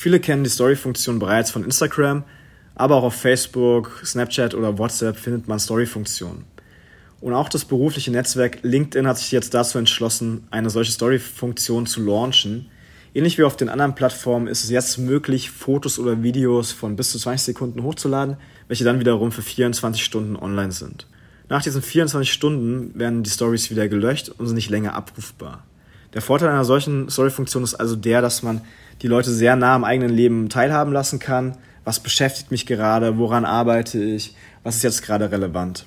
Viele kennen die Story-Funktion bereits von Instagram, aber auch auf Facebook, Snapchat oder WhatsApp findet man Story-Funktionen. Und auch das berufliche Netzwerk LinkedIn hat sich jetzt dazu entschlossen, eine solche Story-Funktion zu launchen. Ähnlich wie auf den anderen Plattformen ist es jetzt möglich, Fotos oder Videos von bis zu 20 Sekunden hochzuladen, welche dann wiederum für 24 Stunden online sind. Nach diesen 24 Stunden werden die Stories wieder gelöscht und sind nicht länger abrufbar. Der Vorteil einer solchen Story-Funktion ist also der, dass man die Leute sehr nah am eigenen Leben teilhaben lassen kann. Was beschäftigt mich gerade? Woran arbeite ich? Was ist jetzt gerade relevant?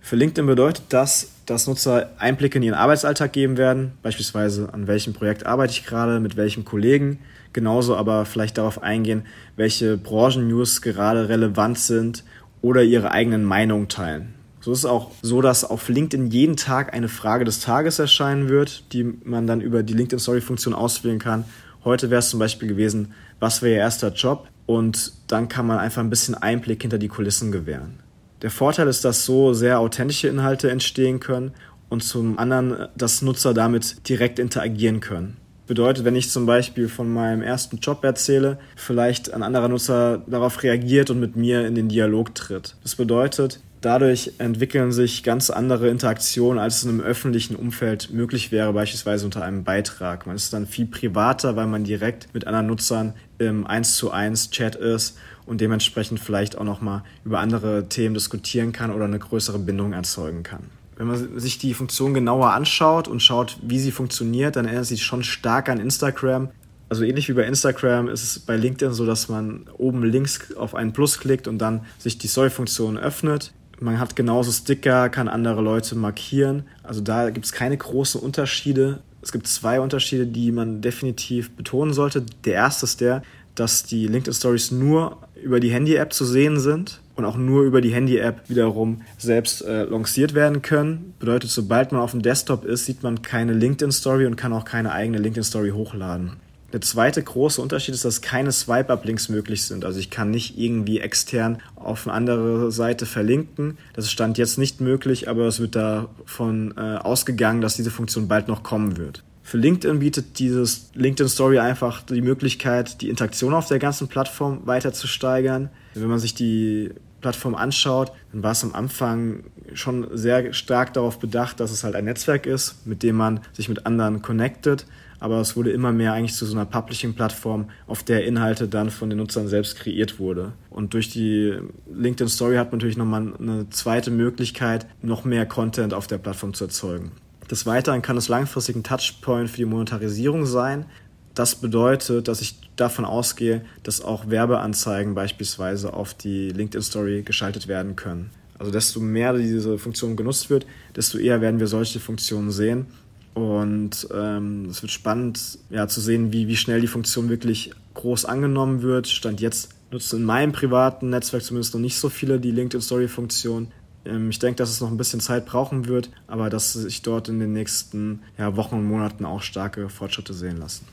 Für LinkedIn bedeutet das, dass Nutzer Einblicke in ihren Arbeitsalltag geben werden, beispielsweise an welchem Projekt arbeite ich gerade, mit welchem Kollegen, genauso aber vielleicht darauf eingehen, welche Branchen-News gerade relevant sind oder ihre eigenen Meinungen teilen. So ist es auch so, dass auf LinkedIn jeden Tag eine Frage des Tages erscheinen wird, die man dann über die LinkedIn Story Funktion auswählen kann. Heute wäre es zum Beispiel gewesen, was wäre Ihr erster Job? Und dann kann man einfach ein bisschen Einblick hinter die Kulissen gewähren. Der Vorteil ist, dass so sehr authentische Inhalte entstehen können und zum anderen, dass Nutzer damit direkt interagieren können. Bedeutet, wenn ich zum Beispiel von meinem ersten Job erzähle, vielleicht ein anderer Nutzer darauf reagiert und mit mir in den Dialog tritt. Das bedeutet, Dadurch entwickeln sich ganz andere Interaktionen, als es in einem öffentlichen Umfeld möglich wäre, beispielsweise unter einem Beitrag. Man ist dann viel privater, weil man direkt mit anderen Nutzern im 1 zu 1 Chat ist und dementsprechend vielleicht auch nochmal über andere Themen diskutieren kann oder eine größere Bindung erzeugen kann. Wenn man sich die Funktion genauer anschaut und schaut, wie sie funktioniert, dann erinnert sie schon stark an Instagram. Also ähnlich wie bei Instagram ist es bei LinkedIn so, dass man oben links auf einen Plus klickt und dann sich die Story-Funktion öffnet. Man hat genauso Sticker, kann andere Leute markieren. Also da gibt es keine großen Unterschiede. Es gibt zwei Unterschiede, die man definitiv betonen sollte. Der erste ist der, dass die LinkedIn Stories nur über die Handy-App zu sehen sind und auch nur über die Handy-App wiederum selbst äh, lanciert werden können. Bedeutet, sobald man auf dem Desktop ist, sieht man keine LinkedIn-Story und kann auch keine eigene LinkedIn-Story hochladen. Der zweite große Unterschied ist, dass keine Swipe-Up-Links möglich sind. Also ich kann nicht irgendwie extern auf eine andere Seite verlinken. Das stand jetzt nicht möglich, aber es wird davon äh, ausgegangen, dass diese Funktion bald noch kommen wird. Für LinkedIn bietet dieses LinkedIn Story einfach die Möglichkeit, die Interaktion auf der ganzen Plattform weiter zu steigern. Wenn man sich die Plattform anschaut, dann war es am Anfang schon sehr stark darauf bedacht, dass es halt ein Netzwerk ist, mit dem man sich mit anderen connectet aber es wurde immer mehr eigentlich zu so einer Publishing-Plattform, auf der Inhalte dann von den Nutzern selbst kreiert wurde. Und durch die LinkedIn Story hat man natürlich nochmal eine zweite Möglichkeit, noch mehr Content auf der Plattform zu erzeugen. Des Weiteren kann es langfristig ein Touchpoint für die Monetarisierung sein. Das bedeutet, dass ich davon ausgehe, dass auch Werbeanzeigen beispielsweise auf die LinkedIn Story geschaltet werden können. Also desto mehr diese Funktion genutzt wird, desto eher werden wir solche Funktionen sehen. Und ähm, es wird spannend ja, zu sehen, wie, wie schnell die Funktion wirklich groß angenommen wird. Stand jetzt nutzen in meinem privaten Netzwerk zumindest noch nicht so viele die LinkedIn-Story-Funktion. Ähm, ich denke, dass es noch ein bisschen Zeit brauchen wird, aber dass sich dort in den nächsten ja, Wochen und Monaten auch starke Fortschritte sehen lassen.